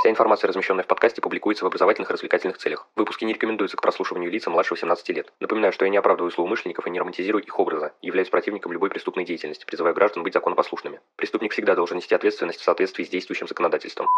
Вся информация, размещенная в подкасте, публикуется в образовательных и развлекательных целях. Выпуски не рекомендуются к прослушиванию лица младше 18 лет. Напоминаю, что я не оправдываю злоумышленников и не романтизирую их образа, являюсь противником любой преступной деятельности, призываю граждан быть законопослушными. Преступник всегда должен нести ответственность в соответствии с действующим законодательством.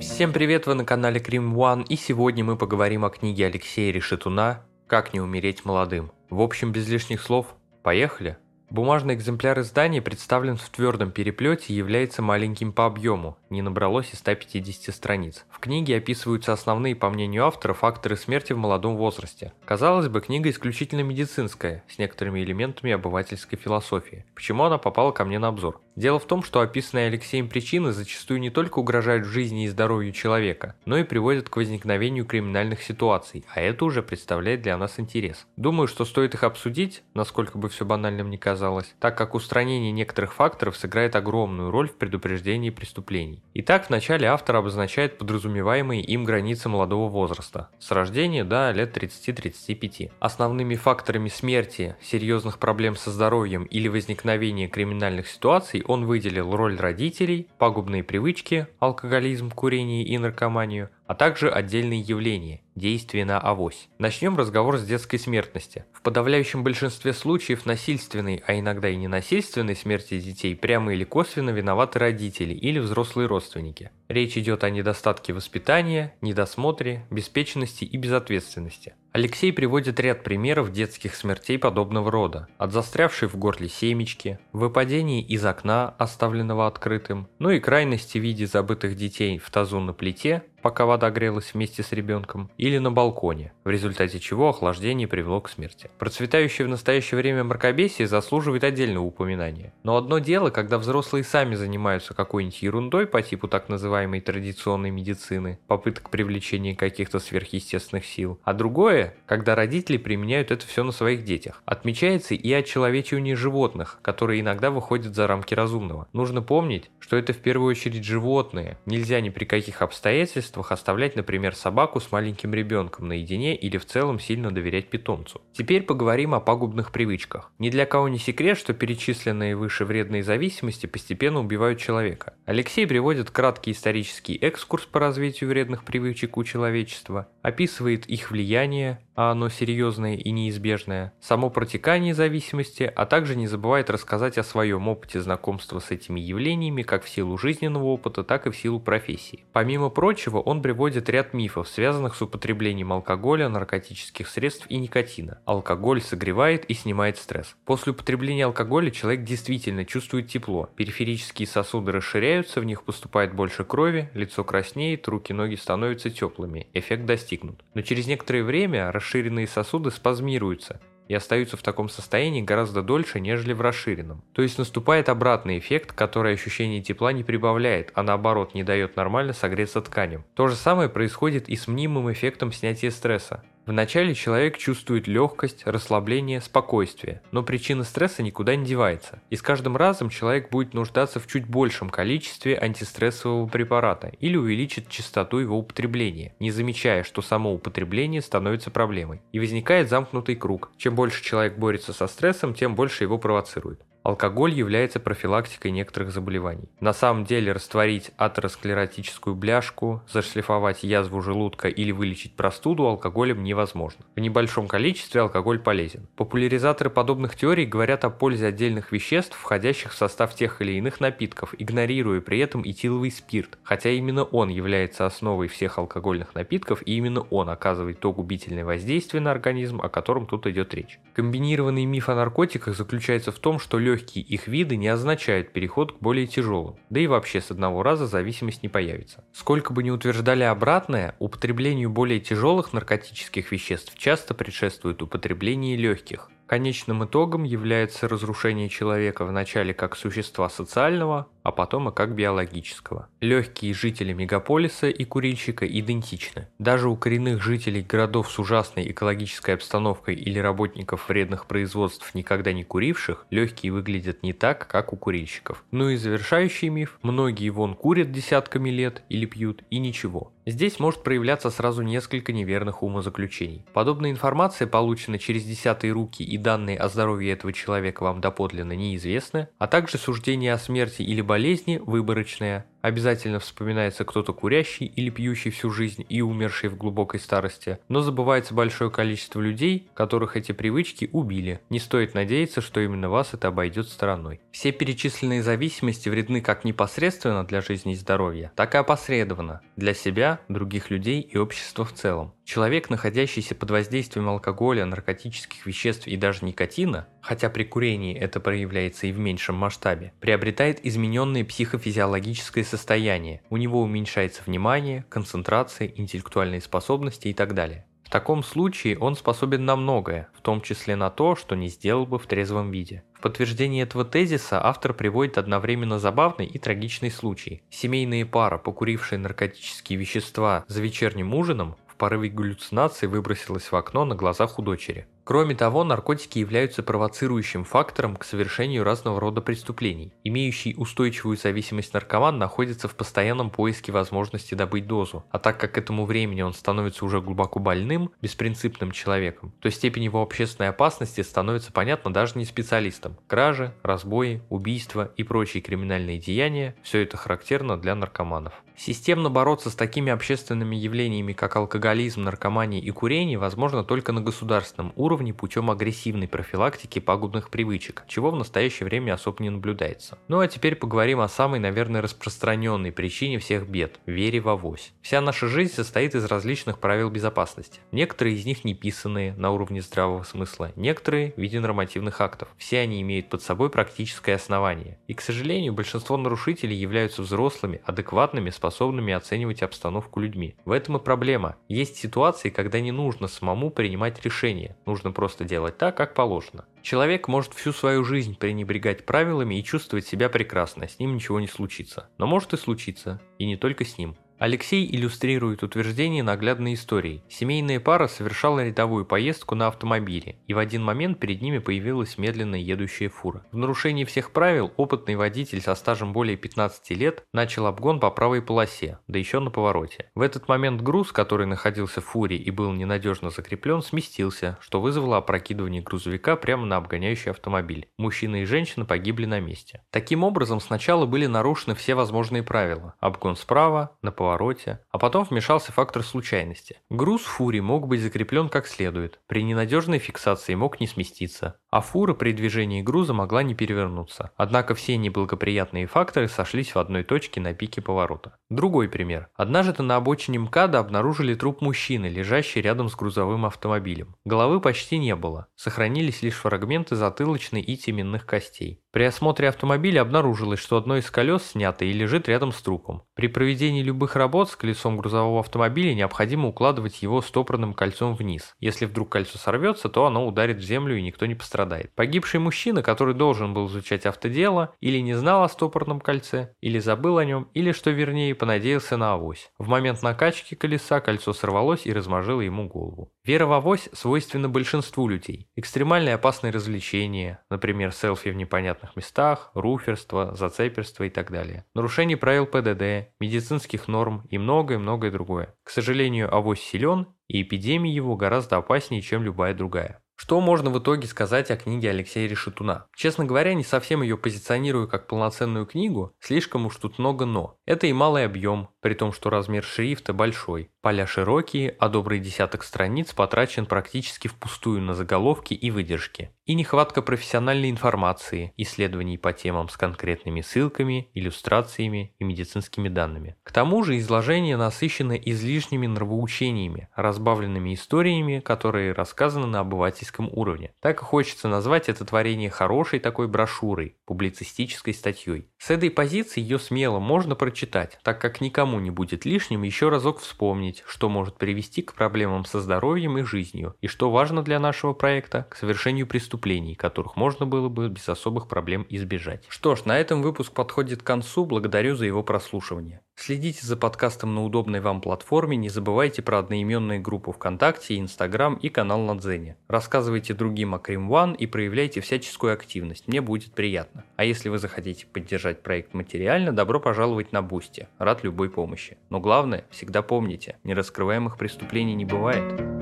Всем привет, вы на канале Крим One, и сегодня мы поговорим о книге Алексея Решетуна «Как не умереть молодым». В общем, без лишних слов, поехали! Бумажный экземпляр издания представлен в твердом переплете и является маленьким по объему, не набралось и 150 страниц. В книге описываются основные, по мнению автора, факторы смерти в молодом возрасте. Казалось бы, книга исключительно медицинская, с некоторыми элементами обывательской философии. Почему она попала ко мне на обзор? Дело в том, что описанные Алексеем причины зачастую не только угрожают жизни и здоровью человека, но и приводят к возникновению криминальных ситуаций, а это уже представляет для нас интерес. Думаю, что стоит их обсудить, насколько бы все банальным не казалось, так как устранение некоторых факторов сыграет огромную роль в предупреждении преступлений. Итак, вначале автор обозначает подразумеваемые им границы молодого возраста, с рождения до лет 30-35. Основными факторами смерти, серьезных проблем со здоровьем или возникновения криминальных ситуаций он выделил роль родителей, пагубные привычки, алкоголизм, курение и наркоманию, а также отдельные явления – действия на авось. Начнем разговор с детской смертности. В подавляющем большинстве случаев насильственной, а иногда и ненасильственной смерти детей прямо или косвенно виноваты родители или взрослые родственники. Речь идет о недостатке воспитания, недосмотре, беспечности и безответственности. Алексей приводит ряд примеров детских смертей подобного рода, от застрявшей в горле семечки, выпадений из окна, оставленного открытым, ну и крайности в виде забытых детей в тазу на плите, пока вода грелась вместе с ребенком, или на балконе, в результате чего охлаждение привело к смерти. Процветающее в настоящее время мракобесие заслуживает отдельного упоминания. Но одно дело, когда взрослые сами занимаются какой-нибудь ерундой по типу так называемой традиционной медицины, попыток привлечения каких-то сверхъестественных сил, а другое, когда родители применяют это все на своих детях. Отмечается и отчеловечивание животных, которые иногда выходят за рамки разумного. Нужно помнить, что это в первую очередь животные. Нельзя ни при каких обстоятельствах обстоятельствах оставлять, например, собаку с маленьким ребенком наедине или в целом сильно доверять питомцу. Теперь поговорим о пагубных привычках. Ни для кого не секрет, что перечисленные выше вредные зависимости постепенно убивают человека. Алексей приводит краткий исторический экскурс по развитию вредных привычек у человечества, описывает их влияние, а оно серьезное и неизбежное, само протекание зависимости, а также не забывает рассказать о своем опыте знакомства с этими явлениями как в силу жизненного опыта, так и в силу профессии. Помимо прочего, он приводит ряд мифов, связанных с употреблением алкоголя, наркотических средств и никотина. Алкоголь согревает и снимает стресс. После употребления алкоголя человек действительно чувствует тепло, периферические сосуды расширяются, в них поступает больше крови, лицо краснеет, руки-ноги становятся теплыми, эффект достигнут. Но через некоторое время расширенные сосуды спазмируются и остаются в таком состоянии гораздо дольше, нежели в расширенном. То есть наступает обратный эффект, который ощущение тепла не прибавляет, а наоборот не дает нормально согреться тканям. То же самое происходит и с мнимым эффектом снятия стресса. Вначале человек чувствует легкость, расслабление, спокойствие, но причина стресса никуда не девается, и с каждым разом человек будет нуждаться в чуть большем количестве антистрессового препарата или увеличит частоту его употребления, не замечая, что само употребление становится проблемой. И возникает замкнутый круг. Чем больше человек борется со стрессом, тем больше его провоцирует. Алкоголь является профилактикой некоторых заболеваний. На самом деле растворить атеросклеротическую бляшку, зашлифовать язву желудка или вылечить простуду алкоголем невозможно. В небольшом количестве алкоголь полезен. Популяризаторы подобных теорий говорят о пользе отдельных веществ, входящих в состав тех или иных напитков, игнорируя при этом этиловый спирт, хотя именно он является основой всех алкогольных напитков и именно он оказывает то губительное воздействие на организм, о котором тут идет речь. Комбинированный миф о наркотиках заключается в том, что легкие их виды не означают переход к более тяжелым, да и вообще с одного раза зависимость не появится. Сколько бы ни утверждали обратное, употреблению более тяжелых наркотических веществ часто предшествует употребление легких, Конечным итогом является разрушение человека вначале как существа социального, а потом и как биологического. Легкие жители мегаполиса и курильщика идентичны. Даже у коренных жителей городов с ужасной экологической обстановкой или работников вредных производств, никогда не куривших, легкие выглядят не так, как у курильщиков. Ну и завершающий миф. Многие вон курят десятками лет или пьют, и ничего. Здесь может проявляться сразу несколько неверных умозаключений. Подобная информация получена через десятые руки и данные о здоровье этого человека вам доподлинно неизвестны, а также суждение о смерти или болезни выборочное, Обязательно вспоминается кто-то курящий или пьющий всю жизнь и умерший в глубокой старости, но забывается большое количество людей, которых эти привычки убили. Не стоит надеяться, что именно вас это обойдет стороной. Все перечисленные зависимости вредны как непосредственно для жизни и здоровья, так и опосредованно для себя, других людей и общества в целом. Человек, находящийся под воздействием алкоголя, наркотических веществ и даже никотина, хотя при курении это проявляется и в меньшем масштабе, приобретает измененное психофизиологическое состояние. У него уменьшается внимание, концентрация, интеллектуальные способности и так далее. В таком случае он способен на многое, в том числе на то, что не сделал бы в трезвом виде. В подтверждение этого тезиса автор приводит одновременно забавный и трагичный случай. Семейная пара, покурившая наркотические вещества за вечерним ужином, порыве галлюцинации выбросилась в окно на глазах у дочери. Кроме того, наркотики являются провоцирующим фактором к совершению разного рода преступлений. Имеющий устойчивую зависимость наркоман находится в постоянном поиске возможности добыть дозу, а так как к этому времени он становится уже глубоко больным, беспринципным человеком, то степень его общественной опасности становится понятна даже не специалистам. Кражи, разбои, убийства и прочие криминальные деяния – все это характерно для наркоманов. Системно бороться с такими общественными явлениями, как алкоголизм, наркомания и курение, возможно только на государственном уровне уровне путем агрессивной профилактики пагубных привычек, чего в настоящее время особо не наблюдается. Ну а теперь поговорим о самой, наверное, распространенной причине всех бед – вере в авось. Вся наша жизнь состоит из различных правил безопасности. Некоторые из них не писанные на уровне здравого смысла, некоторые в виде нормативных актов. Все они имеют под собой практическое основание. И, к сожалению, большинство нарушителей являются взрослыми, адекватными, способными оценивать обстановку людьми. В этом и проблема. Есть ситуации, когда не нужно самому принимать решения, нужно нужно просто делать так, как положено. Человек может всю свою жизнь пренебрегать правилами и чувствовать себя прекрасно, с ним ничего не случится. Но может и случиться, и не только с ним. Алексей иллюстрирует утверждение наглядной историей. Семейная пара совершала рядовую поездку на автомобиле, и в один момент перед ними появилась медленно едущая фура. В нарушении всех правил опытный водитель со стажем более 15 лет начал обгон по правой полосе, да еще на повороте. В этот момент груз, который находился в фуре и был ненадежно закреплен, сместился, что вызвало опрокидывание грузовика прямо на обгоняющий автомобиль. Мужчина и женщина погибли на месте. Таким образом, сначала были нарушены все возможные правила. Обгон справа, на повороте повороте, а потом вмешался фактор случайности. Груз фури мог быть закреплен как следует, при ненадежной фиксации мог не сместиться, а фура при движении груза могла не перевернуться. Однако все неблагоприятные факторы сошлись в одной точке на пике поворота. Другой пример. Однажды на обочине МКАДа обнаружили труп мужчины, лежащий рядом с грузовым автомобилем. Головы почти не было, сохранились лишь фрагменты затылочной и теменных костей. При осмотре автомобиля обнаружилось, что одно из колес снято и лежит рядом с трупом. При проведении любых работ с колесом грузового автомобиля необходимо укладывать его стопорным кольцом вниз. Если вдруг кольцо сорвется, то оно ударит в землю и никто не пострадает. Погибший мужчина, который должен был изучать автодело, или не знал о стопорном кольце, или забыл о нем, или, что вернее, понадеялся на авось. В момент накачки колеса кольцо сорвалось и размажило ему голову. Вера в авось свойственна большинству людей. Экстремальные опасные развлечения, например, селфи в непонятных местах, руферство, зацеперство и так далее. Нарушение правил ПДД, медицинских норм и многое-многое другое. К сожалению, авось силен, и эпидемия его гораздо опаснее, чем любая другая. Что можно в итоге сказать о книге Алексея Решетуна? Честно говоря, не совсем ее позиционирую как полноценную книгу, слишком уж тут много «но». Это и малый объем, при том, что размер шрифта большой. Поля широкие, а добрый десяток страниц потрачен практически впустую на заголовки и выдержки. И нехватка профессиональной информации, исследований по темам с конкретными ссылками, иллюстрациями и медицинскими данными. К тому же изложение насыщено излишними нравоучениями, разбавленными историями, которые рассказаны на обывательском уровне. Так и хочется назвать это творение хорошей такой брошюрой, публицистической статьей. С этой позиции ее смело можно прочитать, так как никому не будет лишним еще разок вспомнить, что может привести к проблемам со здоровьем и жизнью, и что важно для нашего проекта, к совершению преступлений, которых можно было бы без особых проблем избежать. Что ж, на этом выпуск подходит к концу, благодарю за его прослушивание. Следите за подкастом на удобной вам платформе, не забывайте про одноименные группы ВКонтакте, Инстаграм и канал на Дзене. Рассказывайте другим о Крим One и проявляйте всяческую активность, мне будет приятно. А если вы захотите поддержать проект материально, добро пожаловать на Бусти, рад любой помощи. Помощи. Но главное, всегда помните, нераскрываемых преступлений не бывает.